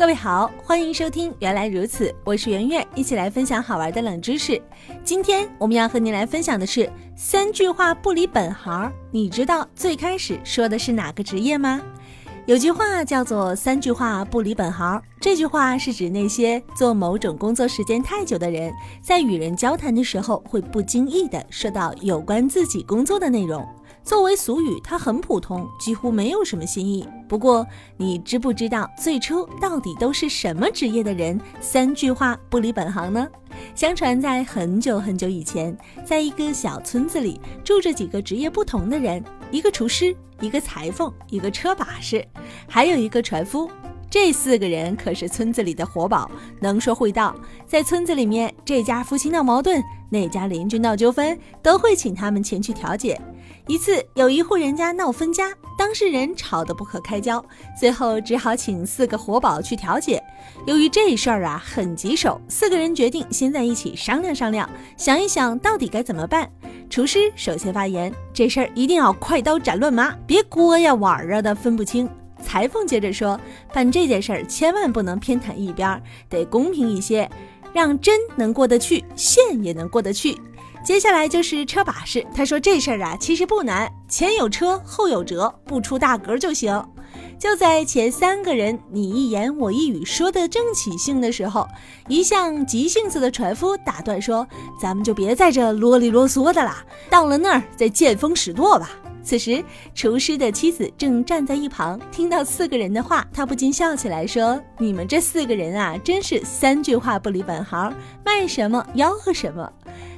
各位好，欢迎收听《原来如此》，我是圆圆，一起来分享好玩的冷知识。今天我们要和您来分享的是三句话不离本行。你知道最开始说的是哪个职业吗？有句话叫做“三句话不离本行”，这句话是指那些做某种工作时间太久的人，在与人交谈的时候会不经意的说到有关自己工作的内容。作为俗语，它很普通，几乎没有什么新意。不过，你知不知道最初到底都是什么职业的人三句话不离本行呢？相传在很久很久以前，在一个小村子里住着几个职业不同的人：一个厨师，一个裁缝，一个车把式，还有一个船夫。这四个人可是村子里的活宝，能说会道。在村子里面，这家夫妻闹矛盾，那家邻居闹纠纷，都会请他们前去调解。一次，有一户人家闹分家，当事人吵得不可开交，最后只好请四个活宝去调解。由于这事儿啊很棘手，四个人决定先在一起商量商量，想一想到底该怎么办。厨师首先发言：“这事儿一定要快刀斩乱麻，别锅呀碗儿啊的分不清。”裁缝接着说：“办这件事儿千万不能偏袒一边，得公平一些，让针能过得去，线也能过得去。”接下来就是车把式，他说这事儿啊其实不难，前有车后有辙，不出大格就行。就在前三个人你一言我一语说的正起兴的时候，一向急性子的船夫打断说：“咱们就别在这啰里啰嗦的啦，到了那儿再见风使舵吧。”此时，厨师的妻子正站在一旁，听到四个人的话，她不禁笑起来，说：“你们这四个人啊，真是三句话不离本行，卖什么吆喝什么。”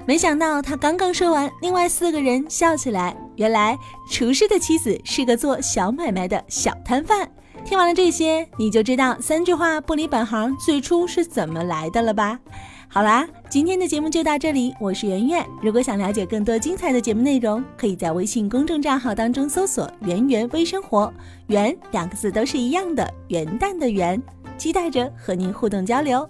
没想到他刚刚说完，另外四个人笑起来。原来厨师的妻子是个做小买卖的小摊贩。听完了这些，你就知道三句话不离本行最初是怎么来的了吧？好啦，今天的节目就到这里，我是圆圆。如果想了解更多精彩的节目内容，可以在微信公众账号当中搜索“圆圆微生活”，圆两个字都是一样的，元旦的元，期待着和您互动交流。